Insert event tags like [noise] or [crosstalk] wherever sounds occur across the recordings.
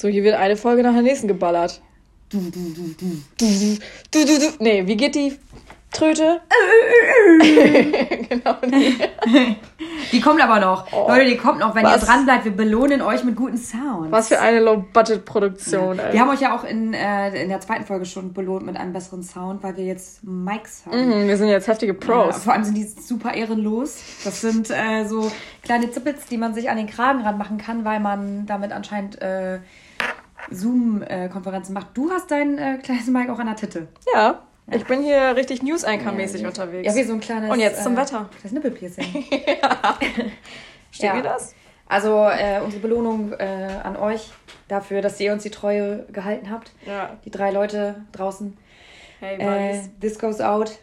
So, hier wird eine Folge nach der nächsten geballert. Du, du, du, du. Du, du, du, du. Nee, wie geht die Tröte? [laughs] genau. Die. [laughs] die kommt aber noch. Oh, Leute, die kommt noch. Wenn was? ihr dran bleibt, wir belohnen euch mit guten Sounds. Was für eine Low-Budget-Produktion, ja. Wir haben euch ja auch in, äh, in der zweiten Folge schon belohnt mit einem besseren Sound, weil wir jetzt Mics haben. Mhm, wir sind jetzt heftige Pros. Ja, vor allem sind die super ehrenlos. Das sind äh, so kleine Zippets, die man sich an den Kragen ranmachen kann, weil man damit anscheinend äh, Zoom-Konferenzen macht. Du hast dein äh, kleines Mic auch an der Titte. Ja. Ich bin hier richtig News-Anchor-mäßig ja, unterwegs. Ja, wie so ein kleines. Und jetzt zum äh, Wetter. Das Nippelpiercing. [laughs] ja. Steht ja. das? Also äh, unsere Belohnung äh, an euch dafür, dass ihr uns die Treue gehalten habt. Ja. Die drei Leute draußen. Hey, äh, this goes out.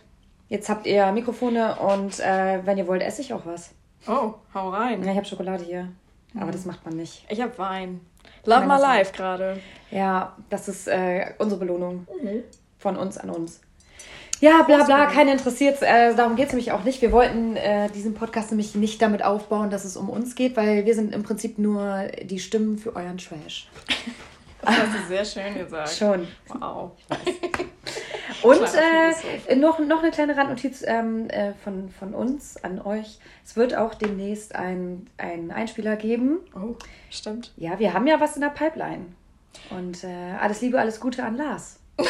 Jetzt habt ihr Mikrofone und äh, wenn ihr wollt, esse ich auch was. Oh, hau rein. Ja, ich habe Schokolade hier. Mhm. Aber das macht man nicht. Ich habe Wein. Love my life gerade. Ja, das ist äh, unsere Belohnung. Mhm. Von uns an uns. Ja, bla bla, keiner interessiert äh, Darum geht es nämlich auch nicht. Wir wollten äh, diesen Podcast nämlich nicht damit aufbauen, dass es um uns geht, weil wir sind im Prinzip nur die Stimmen für euren Trash. Das hast du sehr schön gesagt. Schon. Wow. Und äh, noch, noch eine kleine Randnotiz ähm, äh, von, von uns an euch. Es wird auch demnächst einen Einspieler geben. Oh, stimmt. Ja, wir haben ja was in der Pipeline. Und äh, alles Liebe, alles Gute an Lars. [laughs]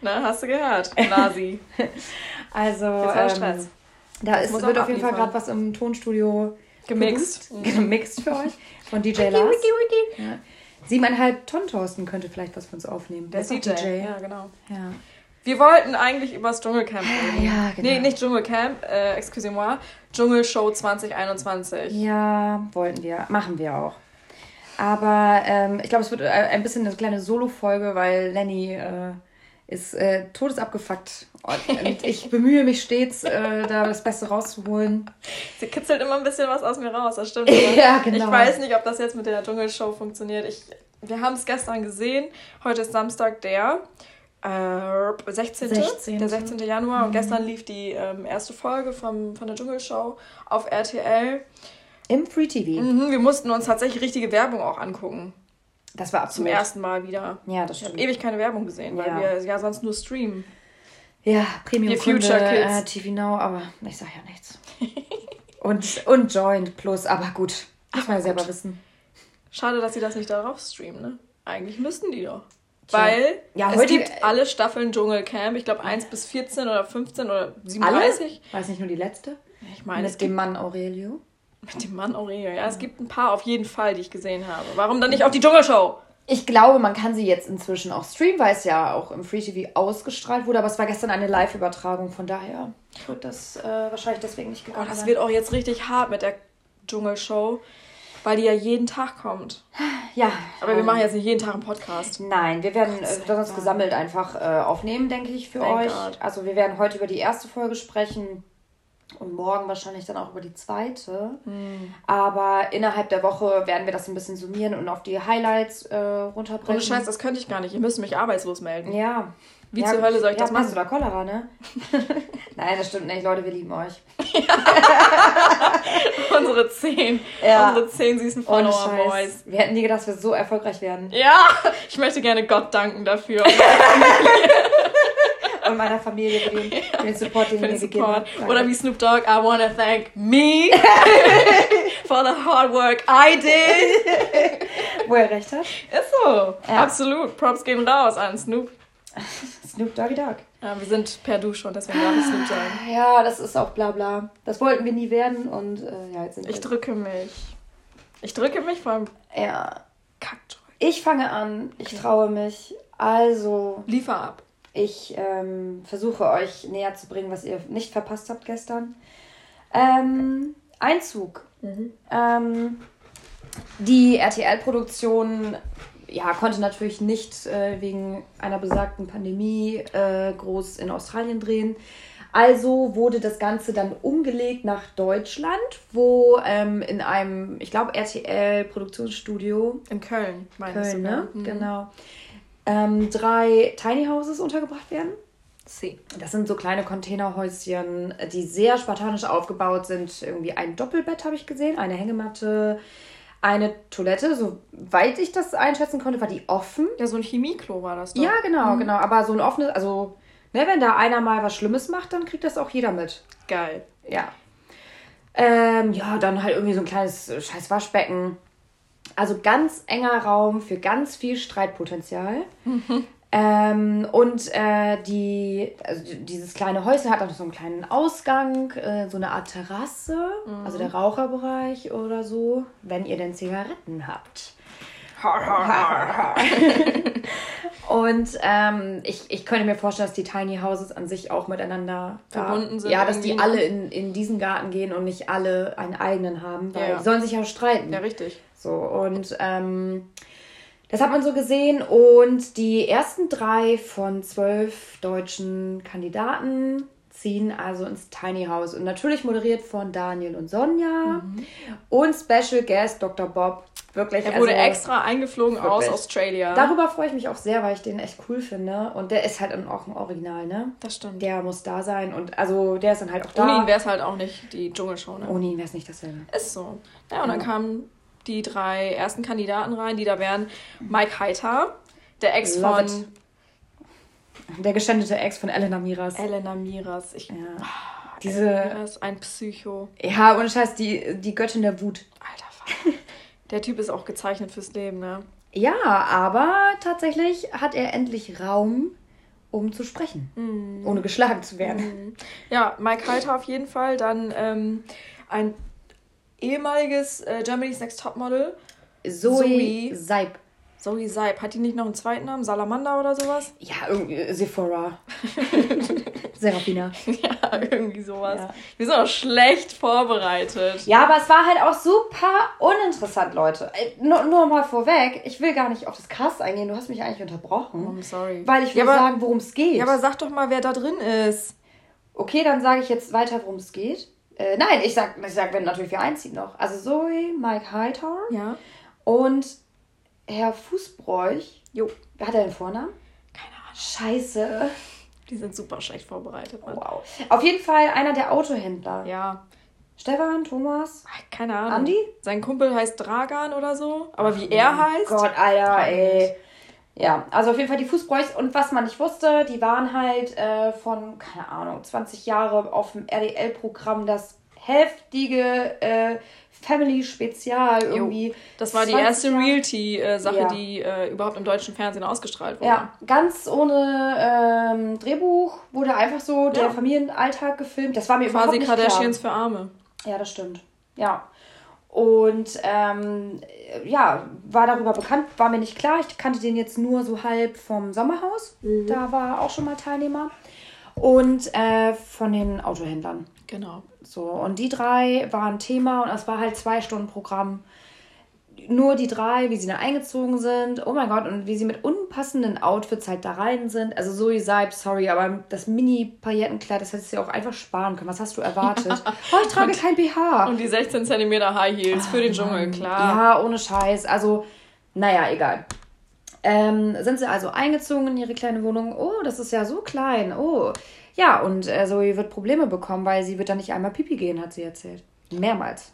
Na, hast du gehört, Nasi. [laughs] also, ähm, da ist, wird auf jeden Fall gerade was im Tonstudio gemixt. [laughs] Gemixt für euch von DJ Lars. Ja. Siebeneinhalb Tonnen Thorsten könnte vielleicht was für uns aufnehmen. Der, Der DJ. DJ. Ja, genau. Ja. Wir wollten eigentlich über das Dschungelcamp reden. Ja, genau. Nee, nicht Dschungelcamp, äh, excusez-moi. Dschungelshow 2021. Ja, wollten wir. Machen wir auch. Aber ähm, ich glaube, es wird äh, ein bisschen eine kleine Solo-Folge, weil Lenny äh, ist äh, todesabgefuckt. Und [laughs] ich bemühe mich stets, äh, da das Beste rauszuholen. Sie kitzelt immer ein bisschen was aus mir raus, das stimmt. [laughs] ja, genau. Ich weiß nicht, ob das jetzt mit der Dschungelshow funktioniert. Ich, wir haben es gestern gesehen. Heute ist Samstag, der äh, 16. 16. Der 16. Januar. Mhm. Und gestern lief die ähm, erste Folge vom, von der Dschungelshow auf RTL. Im Free TV. Mhm, wir mussten uns tatsächlich richtige Werbung auch angucken. Das war absolut. Zum ersten Mal wieder. Ja, das stimmt. Ich habe ewig keine Werbung gesehen, weil ja. wir ja sonst nur streamen. Ja, Premium Kunde, Future Kids. Äh, TV Now, aber ich sag ja nichts. und, und Joint Plus, aber gut. Muss man ja selber wissen. Schade, dass sie das nicht darauf streamen, ne? Eigentlich müssten die doch. Weil ja, es gibt alle Staffeln Dschungelcamp, ich glaube 1 bis 14 oder 15 oder 37. Alle? Es nicht nur die letzte? Ich meine, Mit dem Mann Aurelio. Mit dem Mann Aurelio, ja. Es gibt ein paar auf jeden Fall, die ich gesehen habe. Warum dann nicht auch die Dschungelshow? Ich glaube, man kann sie jetzt inzwischen auch streamen, weil es ja auch im Free TV ausgestrahlt wurde, aber es war gestern eine Live-Übertragung, von daher wird das äh, wahrscheinlich deswegen nicht gegangen. Oh, das wird auch jetzt richtig hart mit der Dschungelshow, weil die ja jeden Tag kommt. Ja. Aber ähm, wir machen jetzt nicht jeden Tag einen Podcast. Nein, wir werden äh, uns gesammelt einfach äh, aufnehmen, denke ich, für Thank euch. God. Also wir werden heute über die erste Folge sprechen und morgen wahrscheinlich dann auch über die zweite. Mhm. Aber innerhalb der Woche werden wir das ein bisschen summieren und auf die Highlights äh, runterbrechen. Ohne Scheiß, das könnte ich gar nicht. Ihr müsst mich arbeitslos melden. Ja. Wie ja, zur Hölle soll ich ja, das machen? Hast du da Cholera, ne? [laughs] Nein, das stimmt nicht. Leute, wir lieben euch. [laughs] unsere zehn. Ja. Unsere zehn süßen Follower-Boys. Wir hätten nie gedacht, dass wir so erfolgreich werden. Ja, [laughs] ich möchte gerne Gott danken dafür. Und meiner Familie für den, für den Support, den wir gegeben haben. Oder wie Snoop Dogg, I wanna thank me [laughs] for the hard work I did. [laughs] Wo er recht hat. Ist so. Ja. Absolut. Props gehen raus an Snoop. [laughs] Snoop Doggy Dogg. Ja, wir sind per Du schon, deswegen darf ich Snoop sagen. Ja, das ist auch bla bla. Das wollten wir nie werden und äh, ja, jetzt sind wir. Ich drücke mich. Ich drücke mich allem. Ja. Kackdrück. Ich fange an. Ich traue mich. Also. Liefer ab. Ich ähm, versuche euch näher zu bringen, was ihr nicht verpasst habt gestern. Ähm, Einzug. Mhm. Ähm, die RTL-Produktion ja, konnte natürlich nicht äh, wegen einer besagten Pandemie äh, groß in Australien drehen. Also wurde das Ganze dann umgelegt nach Deutschland, wo ähm, in einem, ich glaube, RTL-Produktionsstudio. In Köln, meine ich. Köln, ne? Mhm. Genau ähm, drei Tiny Houses untergebracht werden. Das sind so kleine Containerhäuschen, die sehr spartanisch aufgebaut sind. Irgendwie ein Doppelbett habe ich gesehen, eine Hängematte, eine Toilette, soweit ich das einschätzen konnte, war die offen. Ja, so ein Chemieklo war das doch. Ja, genau, mhm. genau. Aber so ein offenes, also, ne, wenn da einer mal was Schlimmes macht, dann kriegt das auch jeder mit. Geil. Ja. Ähm, ja, dann halt irgendwie so ein kleines scheiß Waschbecken. Also ganz enger Raum für ganz viel Streitpotenzial. Mhm. Ähm, und äh, die, also dieses kleine Häuschen hat auch so einen kleinen Ausgang, äh, so eine Art Terrasse, mhm. also der Raucherbereich oder so, wenn ihr denn Zigaretten habt. [laughs] und ähm, ich, ich könnte mir vorstellen, dass die Tiny Houses an sich auch miteinander verbunden da, sind. Ja, dass die alle in, in diesen Garten gehen und nicht alle einen eigenen haben, weil ja. die sollen sich ja streiten. Ja, richtig. So, und ähm, das hat man so gesehen. Und die ersten drei von zwölf deutschen Kandidaten ziehen also ins Tiny House. Und natürlich moderiert von Daniel und Sonja. Mhm. Und Special Guest Dr. Bob. Wirklich. Er wurde also, extra eingeflogen wirklich. aus Australia. Darüber freue ich mich auch sehr, weil ich den echt cool finde. Und der ist halt auch ein Original, ne? Das stimmt. Der muss da sein. Und also der ist dann halt auch da. Ohne ihn wäre es halt auch nicht die Dschungelshow, ne? Ohne ihn wäre es nicht dasselbe. Ist so. Ja, und ja. dann kam die drei ersten Kandidaten rein, die da wären Mike Heiter, der Ex Love von. It. Der geschändete Ex von Elena Miras. Elena Miras. Ich, ja. Oh, Diese. Miras, ein Psycho. Ja, ohne Scheiß, die, die Göttin der Wut. Alter, Vater. der Typ ist auch gezeichnet fürs Leben, ne? Ja, aber tatsächlich hat er endlich Raum, um zu sprechen. Mm. Ohne geschlagen zu werden. Mm. Ja, Mike Heiter auf jeden Fall. Dann ähm, ein ehemaliges äh, Germany's Next Topmodel. Zoe, Zoe Seib. Zoe Seib. Hat die nicht noch einen zweiten Namen? Salamander oder sowas? Ja, irgendwie äh, Sephora. [laughs] Serafina. [laughs] Ja, irgendwie sowas. Ja. Wir sind auch schlecht vorbereitet. Ja, aber es war halt auch super uninteressant, Leute. Äh, nur, nur mal vorweg, ich will gar nicht auf das Cast eingehen. Du hast mich eigentlich unterbrochen. Oh, I'm sorry. Weil ich will ja, sagen, worum es geht. Ja, aber sag doch mal, wer da drin ist. Okay, dann sage ich jetzt weiter, worum es geht. Äh, nein, ich sag, ich sag, wenn natürlich wer einzieht noch. Also Zoe, Mike Hightower. Ja. Und Herr Fußbräuch. Jo. Wer hat er den Vornamen? Keine Ahnung. Scheiße. Die sind super schlecht vorbereitet. Mann. Wow. Auf jeden Fall einer der Autohändler. Ja. Stefan, Thomas? Keine Ahnung. Andi? Sein Kumpel heißt Dragan oder so. Aber wie er heißt? Gott, Alter, ey. Ja, also auf jeden Fall die Fußbräuchs. Und was man nicht wusste, die waren halt äh, von, keine Ahnung, 20 Jahre auf dem RDL-Programm das heftige äh, Family-Spezial irgendwie. Jo, das war die erste Realty-Sache, ja. die äh, überhaupt im deutschen Fernsehen ausgestrahlt wurde. Ja, ganz ohne ähm, Drehbuch wurde einfach so ja. der Familienalltag gefilmt. Das war mir Quasi überhaupt nicht Kardashians für Arme. Ja, das stimmt. Ja. Und ähm, ja, war darüber bekannt, war mir nicht klar. Ich kannte den jetzt nur so halb vom Sommerhaus. Mhm. Da war auch schon mal Teilnehmer. Und äh, von den Autohändlern. Genau. So, und die drei waren Thema und es war halt zwei Stunden Programm nur die drei, wie sie da eingezogen sind. Oh mein Gott, und wie sie mit unpassenden Outfits halt da rein sind. Also Zoe Seib, sorry, aber das Mini-Paillettenkleid, das hättest du ja auch einfach sparen können. Was hast du erwartet? [laughs] oh, ich trage und, kein BH. Und die 16 cm High Heels für den Dschungel, klar. Ja, ohne Scheiß. Also, naja, egal. Ähm, sind sie also eingezogen in ihre kleine Wohnung? Oh, das ist ja so klein. Oh. Ja, und äh, Zoe wird Probleme bekommen, weil sie wird dann nicht einmal Pipi gehen, hat sie erzählt. Mehrmals.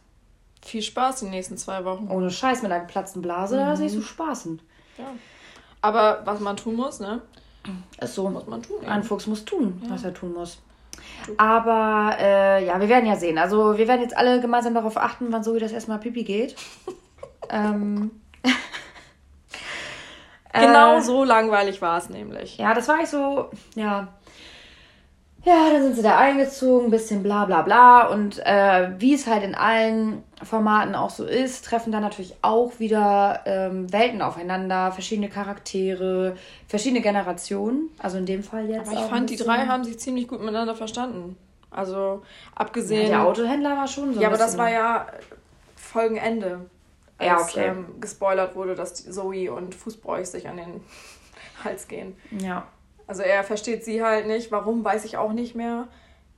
Viel Spaß die nächsten zwei Wochen. Ohne Scheiß mit einer geplatzten Blase, mhm. da ist nicht so spaßend. Ja. Aber was man tun muss, ne? Ist so. Muss man tun. Ein Fuchs muss tun, ja. was er tun muss. Aber äh, ja, wir werden ja sehen. Also wir werden jetzt alle gemeinsam darauf achten, wann so wie das erstmal Pipi geht. [laughs] ähm. genau äh, so langweilig war es nämlich. Ja, das war ich so, ja, ja, dann sind sie da eingezogen, bisschen bla bla bla. Und äh, wie es halt in allen Formaten auch so ist, treffen da natürlich auch wieder ähm, Welten aufeinander, verschiedene Charaktere, verschiedene Generationen. Also in dem Fall jetzt. Aber ich fand, die drei haben sich ziemlich gut miteinander verstanden. Also abgesehen. Ja, der Autohändler war schon so. Ja, aber das war ja Folgenende. Als, ja, okay. Ähm, gespoilert wurde, dass Zoe und Fußbräuch sich an den [laughs] Hals gehen. Ja. Also er versteht sie halt nicht. Warum, weiß ich auch nicht mehr.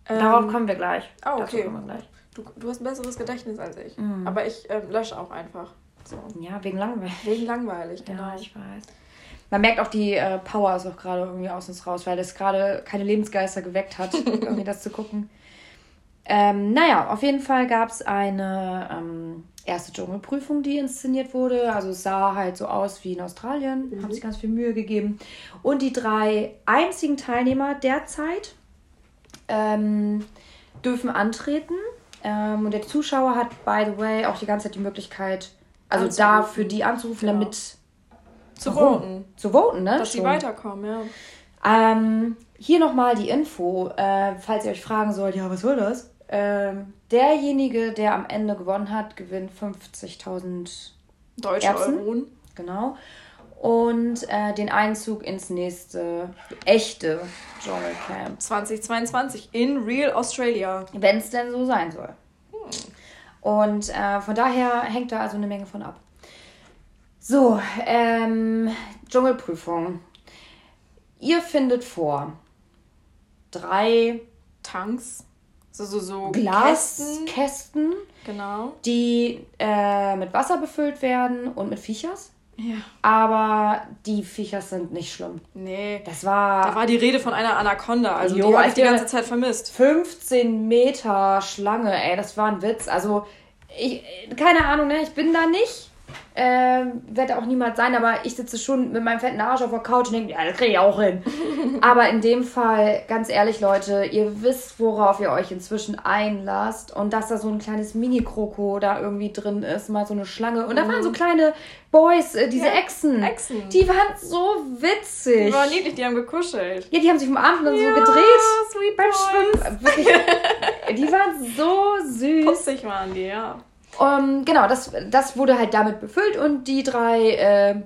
Ähm, Darauf kommen wir gleich. Oh, okay. Gleich. Du, du hast ein besseres Gedächtnis als ich. Mhm. Aber ich äh, lösche auch einfach. So. Ja, wegen langweilig. Wegen langweilig, genau. Ja, ich weiß. Man merkt auch, die äh, Power ist auch gerade irgendwie aus uns raus, weil das gerade keine Lebensgeister geweckt hat, [laughs] irgendwie das zu gucken. Ähm, naja, auf jeden Fall gab es eine ähm, erste Dschungelprüfung, die inszeniert wurde. Also es sah halt so aus wie in Australien, mhm. haben sich ganz viel Mühe gegeben. Und die drei einzigen Teilnehmer derzeit ähm, dürfen antreten. Ähm, und der Zuschauer hat, by the way, auch die ganze Zeit die Möglichkeit, also anzurufen. da für die anzurufen, genau. damit zu voten. Zu voten, ne? Dass sie weiterkommen, ja. Ähm, hier nochmal die Info, äh, falls ihr euch fragen sollt, ja, was soll das? Ähm, derjenige, der am Ende gewonnen hat, gewinnt 50.000 Deutsche Erbsen. Euronen. Genau. Und äh, den Einzug ins nächste echte Dschungelcamp. 2022 in Real Australia. Wenn es denn so sein soll. Hm. Und äh, von daher hängt da also eine Menge von ab. So, ähm, Dschungelprüfung. Ihr findet vor drei Tanks so, so, so Glaskästen, genau. die äh, mit Wasser befüllt werden und mit Viechers. Ja. Aber die Viechers sind nicht schlimm. Nee. Das war. Da war die Rede von einer Anaconda, also jo, die habe ich die ganze Zeit vermisst. 15 Meter Schlange, ey, das war ein Witz. Also, ich, keine Ahnung, ne? Ich bin da nicht. Ähm, werde auch niemals sein, aber ich sitze schon mit meinem fetten Arsch auf der Couch und denke, ja, das kriege ich auch hin. [laughs] aber in dem Fall, ganz ehrlich, Leute, ihr wisst, worauf ihr euch inzwischen einlasst und dass da so ein kleines Mini-Kroko da irgendwie drin ist, mal so eine Schlange. Und da waren so mhm. kleine Boys, äh, diese ja, Echsen. Echsen. Die waren so witzig. Die waren niedlich, die haben gekuschelt. Ja, die haben sich umarmt und ja, so gedreht. Sweet beim boys. Schwimmen. Wirklich, [laughs] die waren so süß. Putzig waren die, ja. Um, ähm, genau, das, das wurde halt damit befüllt und die drei äh,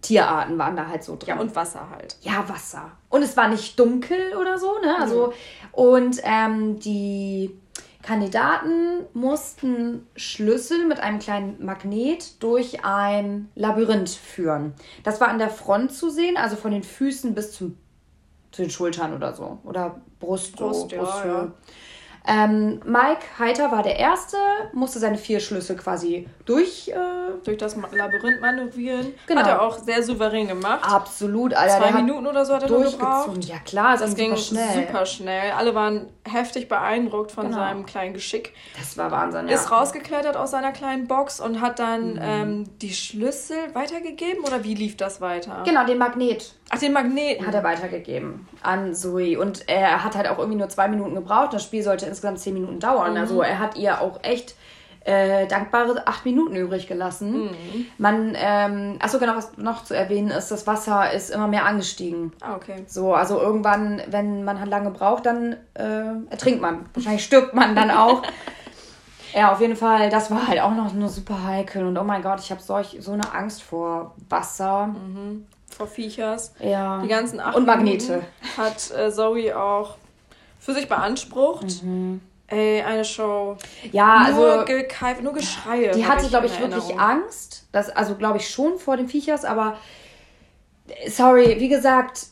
Tierarten waren da halt so drin. Ja, und Wasser halt. Ja, Wasser. Und es war nicht dunkel oder so, ne? Also, mhm. und ähm, die Kandidaten mussten Schlüssel mit einem kleinen Magnet durch ein Labyrinth führen. Das war an der Front zu sehen, also von den Füßen bis zum, zu den Schultern oder so. Oder Brust, Brust, so, Brust ja, ja. Ähm, Mike Heiter war der Erste, musste seine vier Schlüssel quasi durch... Äh, durch das Labyrinth manövrieren. Genau. Hat er auch sehr souverän gemacht. Absolut, Alter. Zwei Minuten oder so hat er durchgezogen. Ja klar, das ging super schnell. super schnell. Alle waren heftig beeindruckt von genau. seinem kleinen Geschick. Das war Wahnsinn, ja. Ist rausgeklettert aus seiner kleinen Box und hat dann mhm. ähm, die Schlüssel weitergegeben oder wie lief das weiter? Genau, den Magnet. Ach, den Magneten. Hat er weitergegeben an Zoe. Und er hat halt auch irgendwie nur zwei Minuten gebraucht. Das Spiel sollte insgesamt zehn Minuten dauern. Mhm. Also er hat ihr auch echt äh, dankbare acht Minuten übrig gelassen. Mhm. Man, ähm, achso, genau, was noch zu erwähnen ist, das Wasser ist immer mehr angestiegen. Ah, okay. So, also irgendwann, wenn man halt lange braucht, dann äh, ertrinkt man. Wahrscheinlich stirbt man dann auch. [laughs] ja, auf jeden Fall, das war halt auch noch nur super heikel. Und oh mein Gott, ich habe solch so eine Angst vor Wasser. Mhm vor Viechers. Ja. Die ganzen acht Und Magnete. hat äh, Zoe auch für sich beansprucht. Mhm. Ey, eine Show. Ja, nur also. Nur Geschreie. Die hatte, glaube ich, wirklich Angst. Das, also, glaube ich, schon vor den Viechers, aber. Sorry, wie gesagt,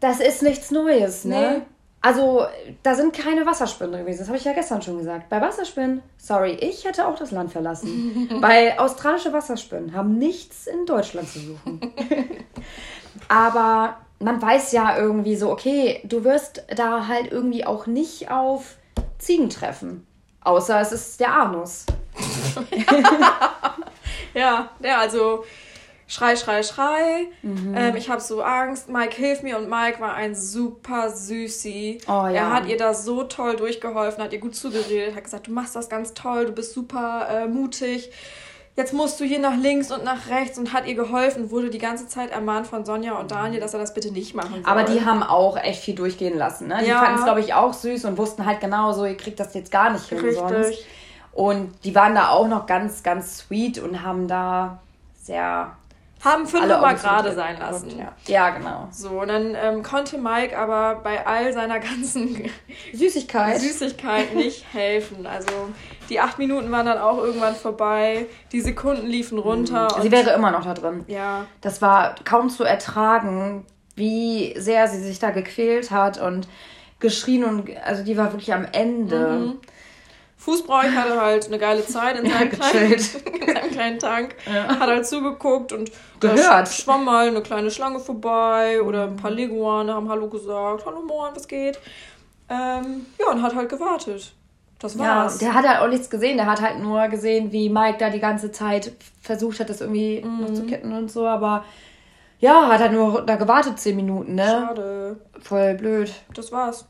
das ist nichts Neues, ne? Nee. Also, da sind keine Wasserspinnen gewesen. Das habe ich ja gestern schon gesagt. Bei Wasserspinnen, sorry, ich hätte auch das Land verlassen. [laughs] Weil australische Wasserspinnen haben nichts in Deutschland zu suchen. [laughs] Aber man weiß ja irgendwie so, okay, du wirst da halt irgendwie auch nicht auf Ziegen treffen. Außer es ist der Anus. [laughs] ja, ja, also Schrei, Schrei, Schrei. Mhm. Ähm, ich habe so Angst. Mike, hilf mir. Und Mike war ein super Süßi. Oh, ja. Er hat ihr da so toll durchgeholfen, hat ihr gut zugeredet, hat gesagt, du machst das ganz toll, du bist super äh, mutig. Jetzt musst du hier nach links und nach rechts und hat ihr geholfen, wurde die ganze Zeit ermahnt von Sonja und Daniel, dass er das bitte nicht machen soll. Aber die haben auch echt viel durchgehen lassen. Ne? Die ja. fanden es, glaube ich, auch süß und wussten halt genau so, ihr kriegt das jetzt gar nicht hin Richtig. sonst. Und die waren da auch noch ganz, ganz sweet und haben da sehr haben fünf mal gerade sein lassen. Ja. ja. genau. So, und dann ähm, konnte Mike aber bei all seiner ganzen [laughs] Süßigkeit. Süßigkeit nicht [laughs] helfen. Also die acht Minuten waren dann auch irgendwann vorbei. Die Sekunden liefen runter. Mhm. Sie wäre immer noch da drin. Ja. Das war kaum zu ertragen, wie sehr sie sich da gequält hat und geschrien und also die war wirklich am Ende. Mhm. Fußbräuch hatte halt eine geile Zeit in seinem, [laughs] kleinen, [laughs] in seinem kleinen Tank. Ja. Hat halt zugeguckt und gehört. schwamm mal eine kleine Schlange vorbei oder ein paar Leguane haben Hallo gesagt. Hallo Moin, was geht? Ähm, ja, und hat halt gewartet. Das war's. Ja, der hat halt auch nichts gesehen. Der hat halt nur gesehen, wie Mike da die ganze Zeit versucht hat, das irgendwie mhm. noch zu kitten und so. Aber ja, hat halt nur da gewartet zehn Minuten, ne? Schade. Voll blöd. Das war's.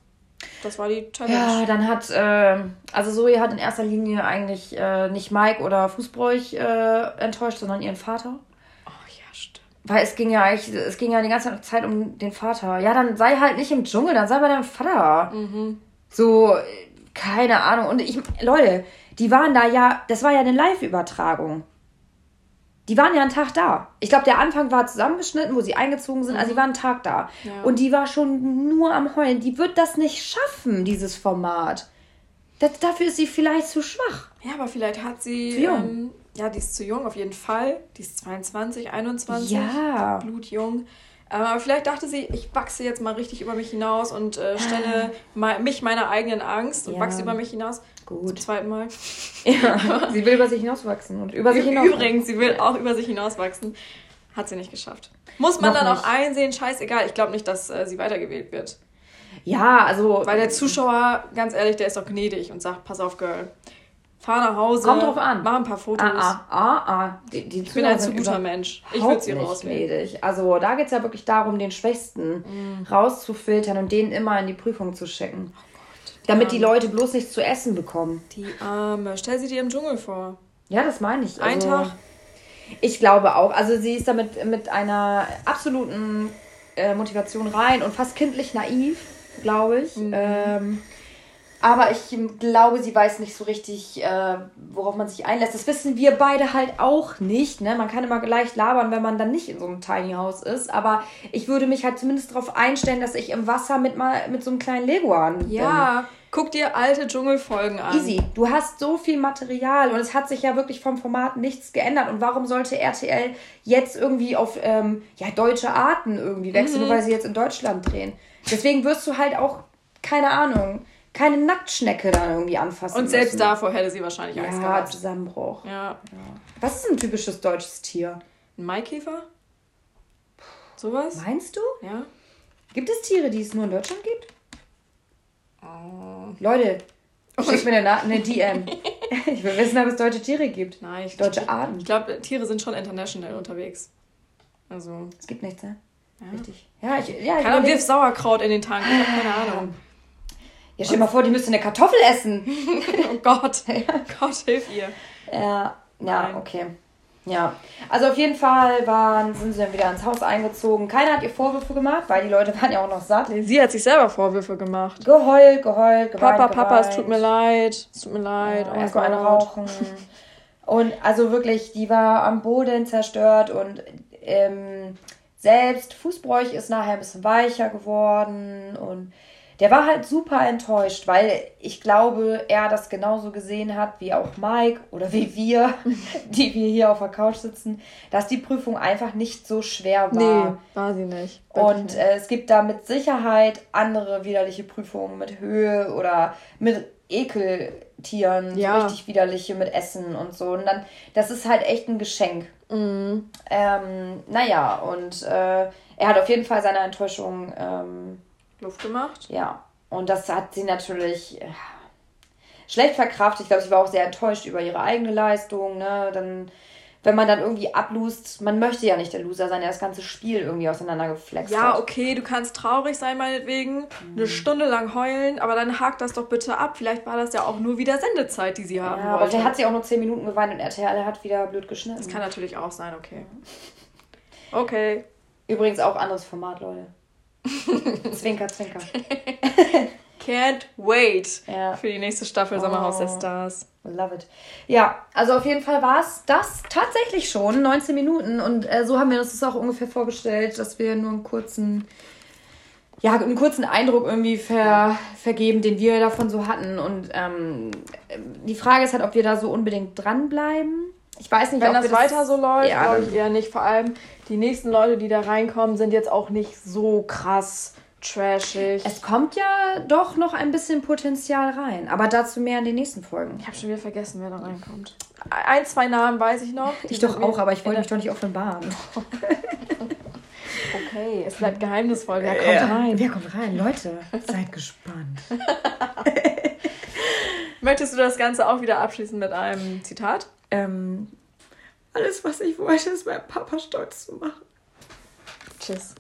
Das war die Challenge. Ja, dann hat, äh, also Zoe hat in erster Linie eigentlich äh, nicht Mike oder Fußbräuch äh, enttäuscht, sondern ihren Vater. Oh ja, stimmt. Weil es ging ja eigentlich, es ging ja die ganze Zeit um den Vater. Ja, dann sei halt nicht im Dschungel, dann sei bei deinem Vater. Mhm. So, keine Ahnung. Und ich, Leute, die waren da ja, das war ja eine Live-Übertragung. Die waren ja einen Tag da. Ich glaube, der Anfang war zusammengeschnitten, wo sie eingezogen sind. Mhm. Also, sie waren einen Tag da. Ja. Und die war schon nur am Heulen. Die wird das nicht schaffen, dieses Format. Das, dafür ist sie vielleicht zu schwach. Ja, aber vielleicht hat sie. Zu jung. Ähm, ja, die ist zu jung, auf jeden Fall. Die ist 22, 21. Ja. Blutjung. Aber vielleicht dachte sie, ich wachse jetzt mal richtig über mich hinaus und äh, stelle ah. mich meiner eigenen Angst und ja. wachse über mich hinaus. Gut. Zum zweiten Mal. [laughs] Ja, sie will über sich hinauswachsen und über sich hinaus. Übrigens, sie will auch über sich hinauswachsen. Hat sie nicht geschafft. Muss man Noch dann nicht. auch einsehen, scheißegal. Ich glaube nicht, dass äh, sie weitergewählt wird. Ja, also. Weil der Zuschauer, ganz ehrlich, der ist doch gnädig und sagt, pass auf, Girl fahr nach Hause. Kommt drauf an. Mach ein paar Fotos. Ah, ah, ah, ah. Die, die ich bin ein zu guter Mensch. Ich würde sie rauswählen. Also da geht es ja wirklich darum, den Schwächsten mm. rauszufiltern und den immer in die Prüfung zu schicken. Oh Gott, damit die Leute bloß nichts zu essen bekommen. Die Arme. Stell sie dir im Dschungel vor. Ja, das meine ich. Also, ein Tag. Ich glaube auch. Also sie ist damit mit einer absoluten äh, Motivation rein und fast kindlich naiv, glaube ich. Mhm. Ähm, aber ich glaube, sie weiß nicht so richtig, äh, worauf man sich einlässt. Das wissen wir beide halt auch nicht. Ne? Man kann immer leicht labern, wenn man dann nicht in so einem Tiny House ist. Aber ich würde mich halt zumindest darauf einstellen, dass ich im Wasser mit, mal, mit so einem kleinen Leguan bin. Ja, guck dir alte Dschungelfolgen an. Easy. Du hast so viel Material und es hat sich ja wirklich vom Format nichts geändert. Und warum sollte RTL jetzt irgendwie auf ähm, ja, deutsche Arten irgendwie wechseln, mhm. nur weil sie jetzt in Deutschland drehen? Deswegen wirst du halt auch, keine Ahnung keine Nacktschnecke da irgendwie anfassen Und selbst müssen. davor hätte sie wahrscheinlich Angst ja, gehabt. Zusammenbruch. Ja. Was ist ein typisches deutsches Tier? Ein Maikäfer? Sowas? Meinst du? Ja. Gibt es Tiere, die es nur in Deutschland gibt? Oh. Leute, schick mir eine, eine DM. [laughs] ich will wissen, ob es deutsche Tiere gibt. Nein, ich Deutsche Arten. Ich glaube, Tiere sind schon international unterwegs. Also. Es gibt nichts, ne? Ja. Richtig. Ja, ich, ja, ich Keiner wirft Sauerkraut in den Tank. Ich habe keine [laughs] Ahnung. Ja, stell dir mal vor, die müsste eine Kartoffel essen. [laughs] oh Gott. [laughs] Gott, hilf ihr. Ja, ja, okay. Ja, also auf jeden Fall waren, sind sie dann wieder ins Haus eingezogen. Keiner hat ihr Vorwürfe gemacht, weil die Leute waren ja auch noch satt. Sie hat sich selber Vorwürfe gemacht. Geheult, geheult, geweint, Papa, Papa, es tut mir leid. Es tut mir leid. Ja, oh erstmal eine rauchen. und also wirklich, die war am Boden zerstört und ähm, selbst Fußbräuch ist nachher ein bisschen weicher geworden und der war halt super enttäuscht, weil ich glaube, er das genauso gesehen hat wie auch Mike oder wie wir, [laughs] die wir hier auf der Couch sitzen, dass die Prüfung einfach nicht so schwer war. Nee, war sie nicht. Und äh, es gibt da mit Sicherheit andere widerliche Prüfungen mit Höhe oder mit Ekeltieren, ja. so richtig widerliche mit Essen und so. Und dann, das ist halt echt ein Geschenk. Mhm. Ähm, naja, und äh, er hat auf jeden Fall seine Enttäuschung. Ähm, Luft gemacht. Ja. Und das hat sie natürlich äh, schlecht verkraftet. Ich glaube, sie war auch sehr enttäuscht über ihre eigene Leistung. Ne? Dann, wenn man dann irgendwie ablust, man möchte ja nicht der Loser sein, der das ganze Spiel irgendwie auseinandergeflext ja, hat. Ja, okay, du kannst traurig sein, meinetwegen, mhm. eine Stunde lang heulen, aber dann hakt das doch bitte ab. Vielleicht war das ja auch nur wieder Sendezeit, die sie haben ja, wollte. Aber der hat sie auch nur 10 Minuten geweint und RTL hat wieder blöd geschnitten. Das kann natürlich auch sein, okay. Okay. Übrigens auch anderes Format, Leute. Zwinker, zwinker. [laughs] Can't wait ja. für die nächste Staffel Sommerhaus der oh, Stars. Love it. Ja, also auf jeden Fall war es das tatsächlich schon, 19 Minuten. Und äh, so haben wir uns das auch ungefähr vorgestellt, dass wir nur einen kurzen, ja, einen kurzen Eindruck irgendwie ver, vergeben, den wir davon so hatten. Und ähm, die Frage ist halt, ob wir da so unbedingt dranbleiben. Ich weiß nicht, wenn das weiter so läuft, ja, glaube ich eher nicht. Vor allem die nächsten Leute, die da reinkommen, sind jetzt auch nicht so krass trashig. Es kommt ja doch noch ein bisschen Potenzial rein, aber dazu mehr in den nächsten Folgen. Ich habe schon wieder vergessen, wer da reinkommt. Ein, zwei Namen weiß ich noch. Ich doch auch, aber ich wollte mich doch nicht offenbaren. [laughs] okay, es bleibt geheimnisvoll. Wer kommt ja. rein? Wer kommt rein? Leute, seid gespannt. [laughs] Möchtest du das Ganze auch wieder abschließen mit einem Zitat? Ähm, alles, was ich wollte, ist meinem Papa stolz zu machen. Tschüss.